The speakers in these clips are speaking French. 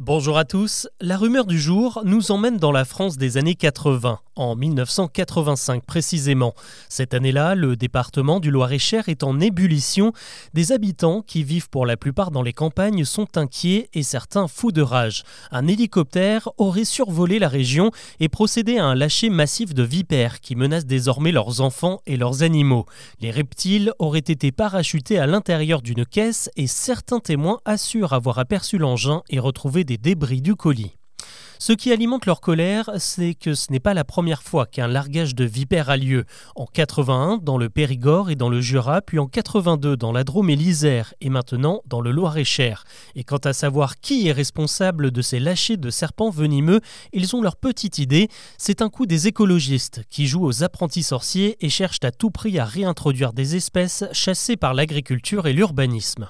Bonjour à tous, la rumeur du jour nous emmène dans la France des années 80, en 1985 précisément. Cette année-là, le département du Loir-et-Cher est en ébullition. Des habitants qui vivent pour la plupart dans les campagnes sont inquiets et certains fous de rage. Un hélicoptère aurait survolé la région et procédé à un lâcher massif de vipères qui menacent désormais leurs enfants et leurs animaux. Les reptiles auraient été parachutés à l'intérieur d'une caisse et certains témoins assurent avoir aperçu l'engin et retrouvé des débris du colis. Ce qui alimente leur colère, c'est que ce n'est pas la première fois qu'un largage de vipères a lieu. En 81 dans le Périgord et dans le Jura, puis en 82 dans la Drôme et l'Isère, et maintenant dans le Loir-et-Cher. Et quant à savoir qui est responsable de ces lâchers de serpents venimeux, ils ont leur petite idée. C'est un coup des écologistes qui jouent aux apprentis sorciers et cherchent à tout prix à réintroduire des espèces chassées par l'agriculture et l'urbanisme.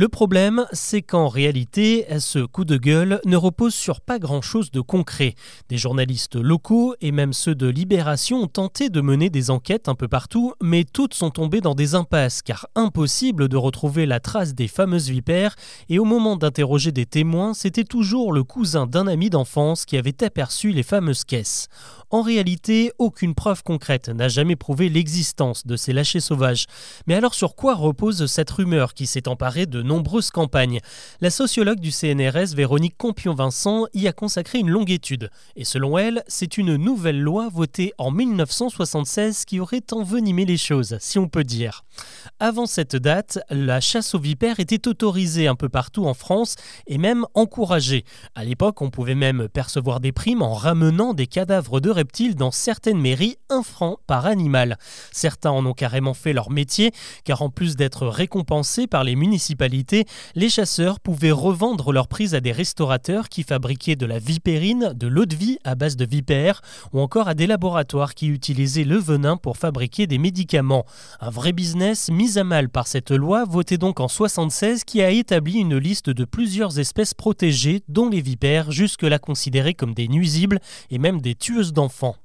Le problème, c'est qu'en réalité, ce coup de gueule ne repose sur pas grand-chose de concret. Des journalistes locaux et même ceux de Libération ont tenté de mener des enquêtes un peu partout, mais toutes sont tombées dans des impasses, car impossible de retrouver la trace des fameuses vipères, et au moment d'interroger des témoins, c'était toujours le cousin d'un ami d'enfance qui avait aperçu les fameuses caisses. En réalité, aucune preuve concrète n'a jamais prouvé l'existence de ces lâchers sauvages. Mais alors sur quoi repose cette rumeur qui s'est emparée de nombreuses campagnes La sociologue du CNRS, Véronique Compion-Vincent, y a consacré une longue étude. Et selon elle, c'est une nouvelle loi votée en 1976 qui aurait envenimé les choses, si on peut dire. Avant cette date, la chasse aux vipères était autorisée un peu partout en France et même encouragée. À l'époque, on pouvait même percevoir des primes en ramenant des cadavres de reptiles dans certaines mairies, un franc par animal. Certains en ont carrément fait leur métier, car en plus d'être récompensés par les municipalités, les chasseurs pouvaient revendre leur prise à des restaurateurs qui fabriquaient de la vipérine, de l'eau de vie à base de vipères, ou encore à des laboratoires qui utilisaient le venin pour fabriquer des médicaments. Un vrai business mis à mal par cette loi votée donc en 76 qui a établi une liste de plusieurs espèces protégées, dont les vipères, jusque-là considérées comme des nuisibles et même des tueuses d'enfants enfants.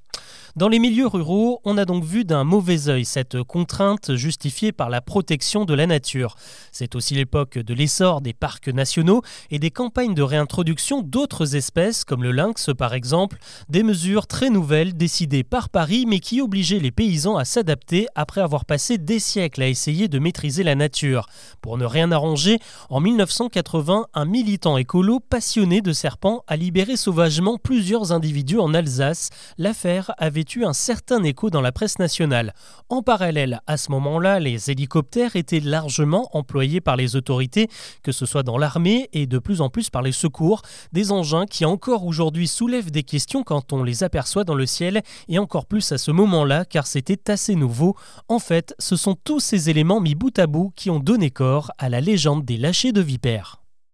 Dans les milieux ruraux, on a donc vu d'un mauvais œil cette contrainte justifiée par la protection de la nature. C'est aussi l'époque de l'essor des parcs nationaux et des campagnes de réintroduction d'autres espèces, comme le lynx par exemple, des mesures très nouvelles décidées par Paris mais qui obligeaient les paysans à s'adapter après avoir passé des siècles à essayer de maîtriser la nature. Pour ne rien arranger, en 1980, un militant écolo passionné de serpents a libéré sauvagement plusieurs individus en Alsace. L'affaire un certain écho dans la presse nationale. En parallèle, à ce moment-là, les hélicoptères étaient largement employés par les autorités, que ce soit dans l'armée et de plus en plus par les secours, des engins qui encore aujourd'hui soulèvent des questions quand on les aperçoit dans le ciel, et encore plus à ce moment-là, car c'était assez nouveau. En fait, ce sont tous ces éléments mis bout à bout qui ont donné corps à la légende des lâchers de vipères.